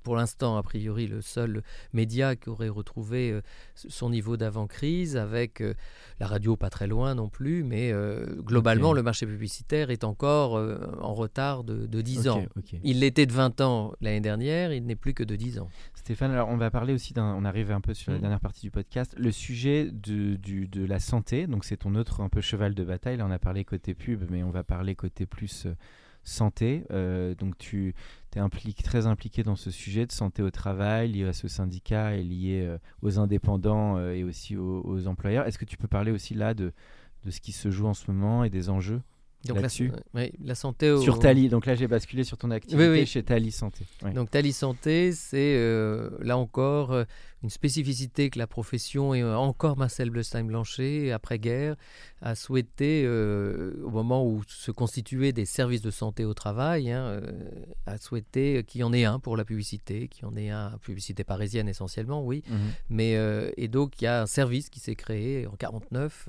pour l'instant, a priori, le seul média qui aurait retrouvé euh, son niveau d'avant-crise, avec euh, la radio pas très loin non plus, mais euh, globalement, le marché publicitaire est encore en retard de, de 10 ans. Il l'était de 20 ans l'année dernière, il n'est plus que de 10 ans. Stéphane, alors on va parler aussi d'un. On arrive un peu sur la Mm. dernière partie du podcast. Le sujet de, du- de la santé, donc c'est ton autre un peu cheval de bataille. Là, on a parlé côté pub, mais on va parler côté plus santé. Euh, donc tu es impliqué, très impliqué dans ce sujet de santé au travail, lié à ce syndicat et lié euh, aux indépendants euh, et aussi aux, aux employeurs. Est-ce que tu peux parler aussi là de, de ce qui se joue en ce moment et des enjeux Donc la, Là-dessus. la santé au- sur Tali Donc là, j'ai basculé sur ton activité Oui, oui. chez Tali Santé. Ouais. Donc Tali Santé, c'est là encore une spécificité que la profession et euh, encore Marcel Blestein-Blanchet après-guerre a souhaité, au moment où se constituaient des services de santé au travail, hein, a souhaité qu'il y en ait un pour la publicité, qu'il y en ait un, publicité parisienne essentiellement, oui. Mmh. Mais, et donc, il y a un service qui s'est créé en 49,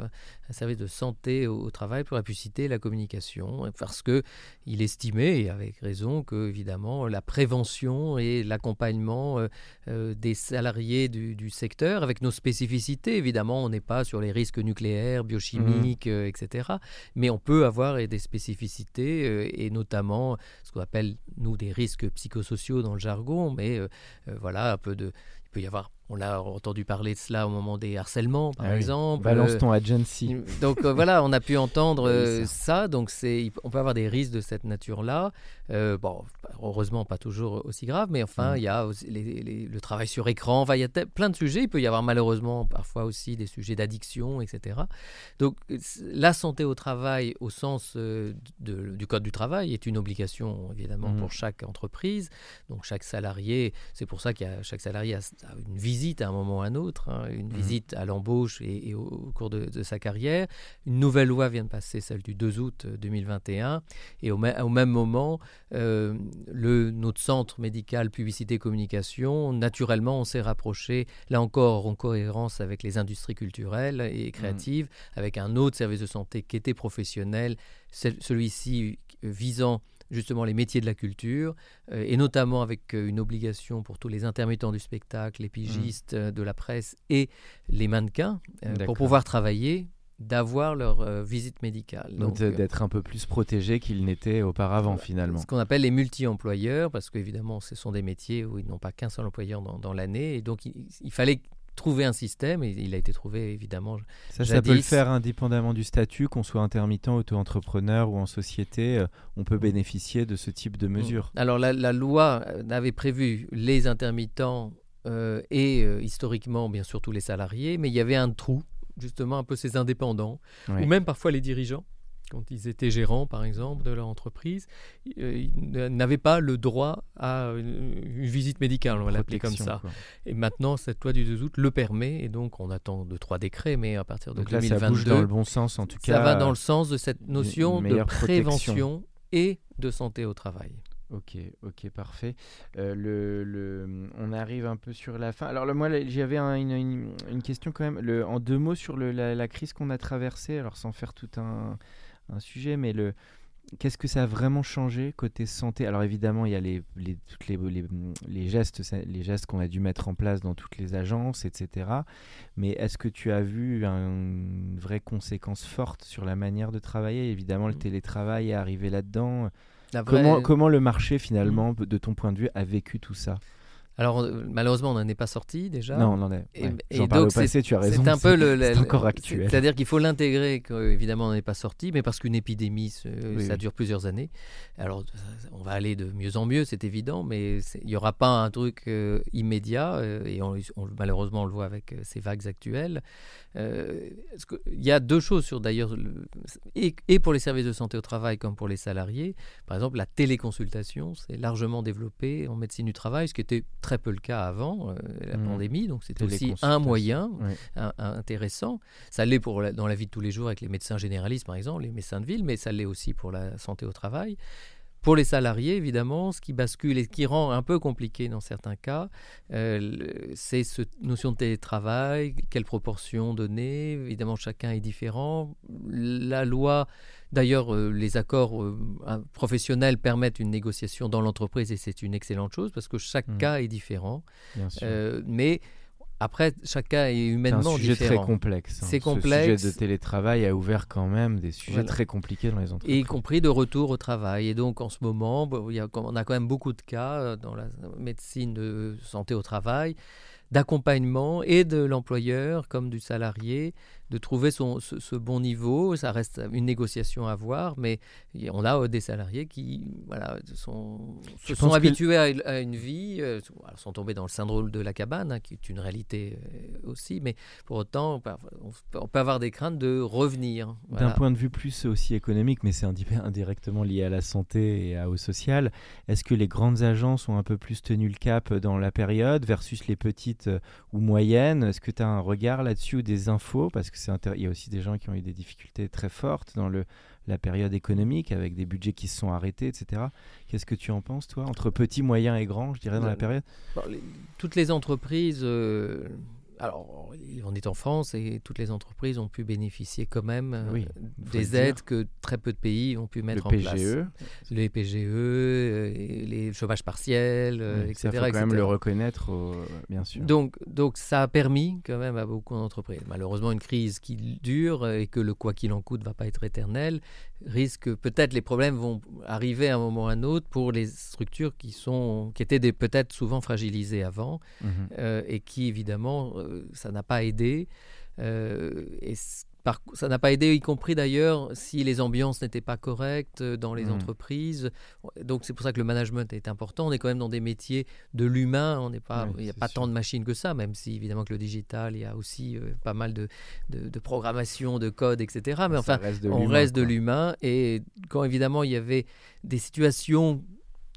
un service de santé au, travail pour la publicité et la communication, parce qu'il estimait, et avec raison, que évidemment la prévention et l'accompagnement euh, euh, des salariés du, secteur, avec nos spécificités, évidemment, on n'est pas sur les risques nucléaires, biochimiques, mmh. euh, etc. Mais on peut avoir des spécificités, et notamment ce qu'on appelle, nous, des risques psychosociaux dans le jargon, mais voilà, un peu de... Il peut y avoir on a entendu parler de cela au moment des harcèlements, par ah exemple. Balance ton agency. Donc voilà, on a pu entendre ça. Donc c'est, on peut avoir des risques de cette nature-là. Euh, bon, heureusement, pas toujours aussi grave, mais enfin, mm. il y a le travail sur écran. il y a plein de sujets. Il peut y avoir malheureusement parfois aussi des sujets d'addiction, etc. Donc, la santé au travail, au sens euh, du code du travail, est une obligation évidemment mm. pour chaque entreprise. Donc, chaque salarié, c'est pour ça qu'il y a chaque salarié a, une visite à un moment ou à un autre, hein, une mm. visite à l'embauche et, au, cours de, sa carrière. Une nouvelle loi vient de passer, celle du 2 août 2021, euh, et au, au même moment, euh, le, notre centre médical publicité communication, naturellement, on s'est rapproché, là encore, en cohérence avec les industries culturelles et mmh. créatives, avec un autre service de santé qui était professionnel, celui-ci visant justement les métiers de la culture, euh, et notamment avec euh, une obligation pour tous les intermittents du spectacle, les mmh. pigistes de la presse et les mannequins, pour pouvoir travailler d'avoir leur euh, visite médicale. Donc, euh, d'être un peu plus protégé qu'ils n'étaient auparavant finalement. Ce qu'on appelle les multi-employeurs, parce qu'évidemment ce sont des métiers où ils n'ont pas qu'un seul employeur dans, l'année, et donc il, fallait trouver un système, et il a été trouvé évidemment. Ça, ça peut le faire indépendamment du statut, qu'on soit intermittent, auto-entrepreneur ou en société, euh, on peut bénéficier de ce type de mm. mesures. Alors la, loi avait prévu les intermittents et historiquement bien sûr tous les salariés, mais il y avait un trou justement un peu ces indépendants, ou même parfois les dirigeants, quand ils étaient gérants, par exemple, de leur entreprise, euh, ils n'avaient pas le droit à une, visite médicale, on va l'appeler comme ça. Et maintenant, cette loi du 2 août le permet, et donc on attend de trois décrets, mais à partir de donc 2022, ça bouge dans le bon sens en tout cas. Ça va dans le sens de cette notion de prévention et de santé au travail. Ok, ok, parfait. Euh, le, on arrive un peu sur la fin. Alors le, moi, j'avais une, une, question quand même. Le, en deux mots sur la, la, crise qu'on a traversée, alors sans faire tout un, un sujet, mais le, qu'est-ce que ça a vraiment changé côté santé? Alors évidemment, il y a les, les, toutes les, les, les gestes, les gestes qu'on a dû mettre en place dans toutes les agences, etc. Mais est-ce que tu as vu une vraie conséquence forte sur la manière de travailler? Évidemment, le mmh. télétravail est arrivé là-dedans. Comment, comment le marché, finalement, mm. de ton point de vue, a vécu tout ça? Alors euh, malheureusement, on n'en est pas sorti déjà. Non, on en est. Tu as raison. C'est un peu le, encore actuel. C'est-à-dire qu'il faut l'intégrer, qu'évidemment on n'en est pas sorti, mais parce qu'une épidémie, ça dure plusieurs années. Alors on va aller de mieux en mieux, c'est évident, mais il n'y aura pas un truc euh, immédiat, euh, et malheureusement on le voit avec ces vagues actuelles. il y a deux choses sur d'ailleurs, et, et, pour les services de santé au travail comme pour les salariés. Par exemple, la téléconsultation, c'est largement développé en médecine du travail, ce qui était très peu le cas avant euh, la mmh. pandémie, donc c'était aussi un moyen intéressant. Ça l'est pour dans la vie de tous les jours avec les médecins généralistes, par exemple, les médecins de ville, mais ça l'est aussi pour la santé au travail. Pour les salariés, évidemment, ce qui bascule et ce qui rend un peu compliqué dans certains cas, euh, c'est cette notion de télétravail, quelle proportion donner. Évidemment, chacun est différent. La loi, d'ailleurs, euh, les accords euh, professionnels permettent une négociation dans l'entreprise et c'est une excellente chose parce que chaque mmh. cas est différent. mais après, cas est humainement différent. C'est un sujet très complexe. Hein. C'est complexe. Le sujet de télétravail a ouvert quand même des sujets très compliqués dans les entreprises. y compris de retour au travail. Et donc, en ce moment, il y a, on a quand même beaucoup de cas euh, dans la médecine de santé au travail d'accompagnement et de l'employeur comme du salarié de trouver son, ce, bon niveau. Ça reste une négociation à voir, mais on a euh, des salariés qui voilà, sont, se sont habitués à, une vie, euh, sont tombés dans le syndrome de la cabane, hein, qui est une réalité euh, aussi, mais pour autant, on peut, avoir des craintes de revenir. D'un point de vue plus aussi économique, mais c'est indirectement lié à la santé et à, au social, est-ce que les grandes agences ont un peu plus tenu le cap dans la période versus les petites ou moyennes? Est-ce que tu as un regard là-dessus ou des infos? Parce que c'est il y a aussi des gens qui ont eu des difficultés très fortes dans le, la période économique avec des budgets qui se sont arrêtés, etc. Qu'est-ce que tu en penses, toi, entre petits, moyens et grands, je dirais, dans la période? Toutes les entreprises alors, on est en France et toutes les entreprises ont pu bénéficier quand même euh, des aides que très peu de pays ont pu mettre en PGE. place. Les PGE, euh, les chômages partiels, euh, etc. Il faut quand même le reconnaître, bien sûr. Donc, donc, ça a permis quand même à beaucoup d'entreprises. Malheureusement, une crise qui dure et que le quoi qu'il en coûte ne va pas être éternel risque peut-être les problèmes vont arriver à un moment ou à un autre pour les structures qui sont qui étaient peut-être souvent fragilisées avant mhm. euh, et qui évidemment euh, ça n'a pas aidé euh, et ça n'a pas aidé, y compris d'ailleurs si les ambiances n'étaient pas correctes euh, dans les hmm. entreprises. Donc c'est pour ça que le management est important. On est quand même dans des métiers de l'humain. On n'est pas, il n'y a pas tant de machines que ça, même si évidemment que le digital, il y a aussi euh, pas mal de, de, programmation, de code, etc. Mais enfin, on reste de l'humain. Et quand évidemment il y avait des situations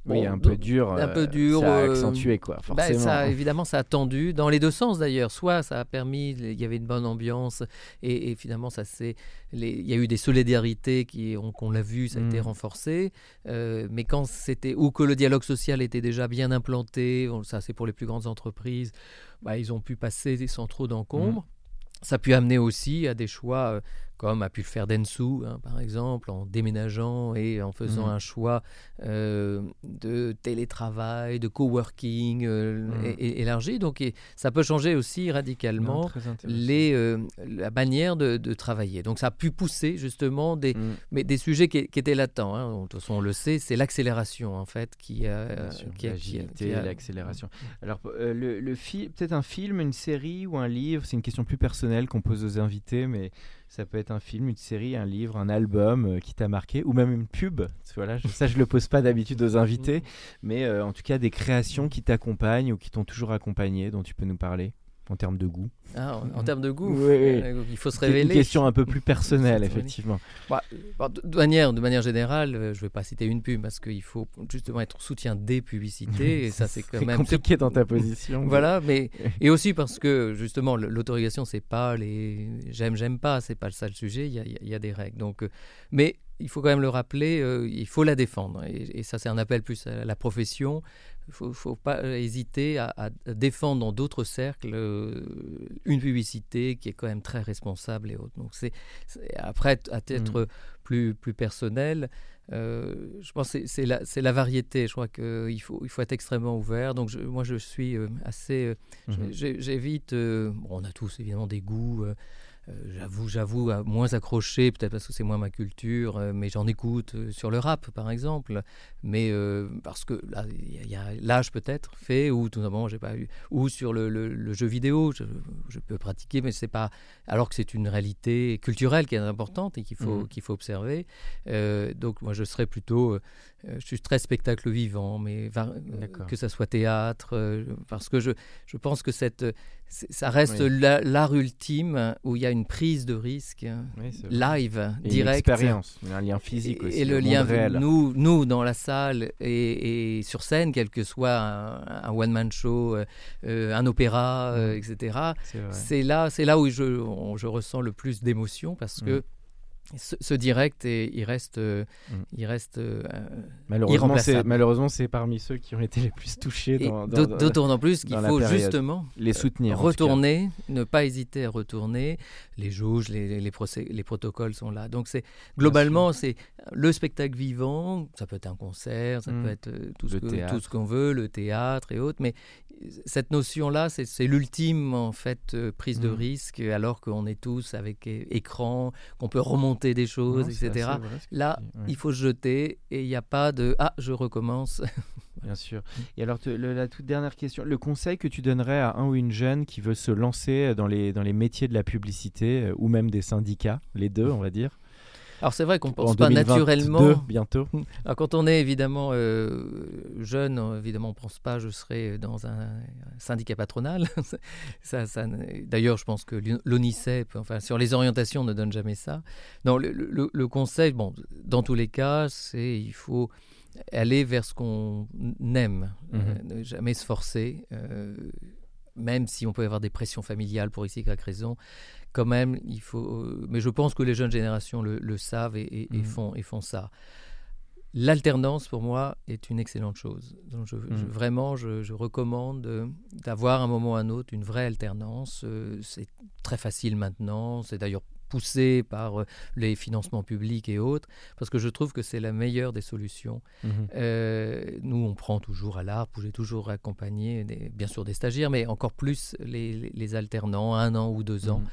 oui, un peu dur. Un peu euh, dur. Ça a euh, accentué, quoi, bah, forcément. ça, évidemment, ça a tendu dans les deux sens d'ailleurs. Soit ça a permis, il y avait une bonne ambiance et, finalement, ça c'est, il y a eu des solidarités qui, qu'on l'a vu, ça a été mm. renforcé. Euh, mais quand c'était ou que le dialogue social était déjà bien implanté, ça c'est pour les plus grandes entreprises, bah, ils ont pu passer sans trop d'encombre. Mm. Ça a pu amener aussi à des choix comme a pu le faire Densu, hein, par exemple, en déménageant et en faisant mmh. un choix euh, de télétravail, de coworking euh, mmh. élargi. Donc ça peut changer aussi radicalement les, euh, la manière de, travailler. Donc ça a pu pousser justement des, mmh. mais des sujets qui, étaient latents. Hein. De toute façon, on le sait, c'est l'accélération en fait qui a... qui a, l'accélération. Alors le, le peut-être un film, une série ou un livre, c'est une question plus personnelle qu'on pose aux invités, mais ça peut être un film, une série, un livre, un album euh, qui t'a marqué, ou même une pub. Voilà, ça, je le pose pas d'habitude aux invités, mais euh, en tout cas des créations qui t'accompagnent ou qui t'ont toujours accompagné, dont tu peux nous parler en termes de goût. Ah, en, termes de goût, euh, il faut se révéler. Une question un peu plus personnelle, effectivement. Bah, de, manière, de manière générale, euh, je ne vais pas citer une pub parce qu'il faut justement être en soutien des publicités. et ça, c'est quand même compliqué dans ta position. voilà, mais et aussi parce que justement, l'autorisation, c'est pas les j'aime, j'aime pas, c'est pas ça le sujet. Il y a, des règles. Donc, euh, mais il faut quand même le rappeler, il faut la défendre. Et, et ça, c'est un appel plus à la profession. Il ne faut, pas hésiter à, défendre dans d'autres cercles euh, une publicité qui est quand même très responsable et autres. Donc c'est, après, à titre mmh. plus, plus personnel, euh, je pense que c'est la, la, variété. Je crois qu'il faut, il faut être extrêmement ouvert. Donc moi, je suis euh, assez... Mmh. J'évite... on a tous évidemment des goûts. Euh, j'avoue, j'avoue, moins accroché, peut-être parce que c'est moins ma culture, euh, mais j'en écoute euh, sur le rap, par exemple. Mais parce que là, il y a, l'âge peut-être fait, ou tout simplement, j'ai pas eu, ou sur le, jeu vidéo, je, peux pratiquer, mais c'est pas, alors que c'est une réalité culturelle qui est importante et qu'il faut, mmh. qu'il faut observer. donc moi, je serais plutôt euh, je suis très spectacle vivant, mais que ça soit théâtre, parce que je, je pense que cette, ça reste l'art ultime où il y a une prise de risque live, direct. Une expérience, un lien physique aussi. Et le lien, réel. Nous, nous, dans la salle et, sur scène, quel que soit un, one-man show, euh, un opéra, etc., c'est là, là où je, je ressens le plus d'émotion parce que ce, direct, et, il reste, euh, mm. il reste euh, malheureusement, c'est, malheureusement, c'est parmi ceux qui ont été les plus touchés. D'autant en plus qu'il faut justement les soutenir, retourner, ne pas hésiter à retourner. Les jauges, les, les, les protocoles sont là. Donc c'est globalement, c'est le spectacle vivant. Ça peut être un concert, ça mm. peut être euh, tout ce, tout ce qu'on veut, le théâtre et autres. Mais cette notion-là, c'est l'ultime en fait prise de mm. risque, alors qu'on est tous avec écran, qu'on peut remonter des choses, etc. Là, il faut se jeter et il n'y a pas de ah, je recommence. Bien sûr. Et alors, la toute dernière question, le conseil que tu donnerais à un ou une jeune qui veut se lancer dans les, dans les métiers de la publicité euh, ou même des syndicats, les deux, on va dire? Alors c'est vrai qu'on ne pense pas naturellement. bientôt. Alors quand on est évidemment euh, jeune, évidemment on ne pense pas je serai dans un syndicat patronal. ça, ça, D'ailleurs, je pense que l'ONICEP, enfin sur les orientations, ne donne jamais ça. Non, le, conseil, bon, dans tous les cas, c'est il faut aller vers ce qu'on aime, mhm. euh, ne jamais se forcer. Euh, même si on peut avoir des pressions familiales pour ici quelque raison, quand même, il faut. mais je pense que les jeunes générations le, savent et, mmh. font, et font ça. L'alternance, pour moi, est une excellente chose. Donc je, mmh. vraiment, je, recommande d'avoir un moment ou un autre une vraie alternance. Euh, c'est très facile maintenant. C'est d'ailleurs poussé par euh, les financements publics et autres, parce que je trouve que c'est la meilleure des solutions. Mmh. Euh, nous, on prend toujours à l'art, j'ai toujours accompagné, bien sûr, des stagiaires, mais encore plus les, alternants, un an ou deux ans. Mmh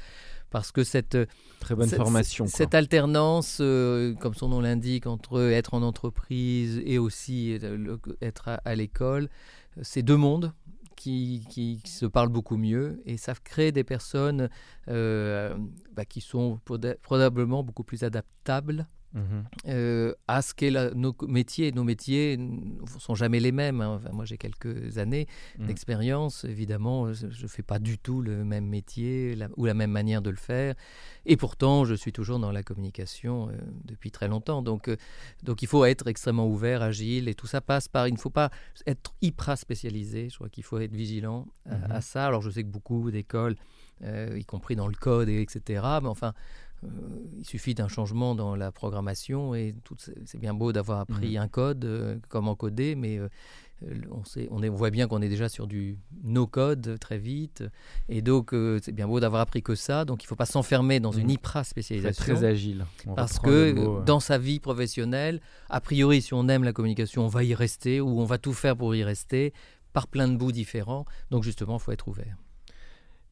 parce que cette très bonne formation, cette alternance, euh, comme son nom l'indique, entre être en entreprise et aussi être à, l'école, c'est deux mondes. Qui, qui, se parlent beaucoup mieux et ça crée des personnes euh, bah, qui sont probablement beaucoup plus adaptables Mhm. Euh, à ce qu'est nos métiers. Nos métiers ne sont jamais les mêmes. Hein. moi, j'ai quelques années mhm. d'expérience. Évidemment, je ne fais pas du tout le même métier ou la même manière de le faire. Et pourtant, je suis toujours dans la communication euh, depuis très longtemps. Donc, euh, donc, il faut être extrêmement ouvert, agile. Et tout ça passe par... Il ne faut pas être hyper spécialisé. Je crois qu'il faut être vigilant à, mhm. ça. Alors, je sais que beaucoup d'écoles, y compris dans le code, et etc., mais enfin... Euh, il suffit d'un changement dans la programmation et c'est bien beau d'avoir appris mhm. un code, euh, comment coder, mais euh, on, sait, on, est, on, voit bien qu'on est déjà sur du no-code très vite. Et donc, c'est bien beau d'avoir appris que ça. Donc, il ne faut pas s'enfermer dans une mhm. hyper spécialisation. Très agile. parce que dans sa vie professionnelle, a priori, si on aime la communication, on va y rester ou on va tout faire pour y rester par plein de bouts différents. Donc, justement, il faut être ouvert.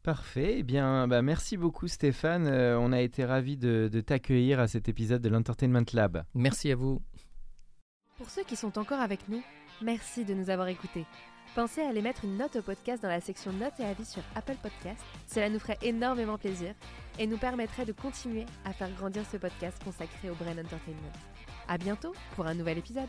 Parfait. Eh bien, bah, merci beaucoup Stéphane. Euh, on a été ravis de, de t'accueillir à cet épisode de l'Entertainment Lab. Merci à vous. Pour ceux qui sont encore avec nous, merci de nous avoir écoutés. Pensez à aller mettre une note au podcast dans la section notes et avis sur Apple Podcast. Cela nous ferait énormément plaisir et nous permettrait de continuer à faire grandir ce podcast consacré au Brain Entertainment. À bientôt pour un nouvel épisode.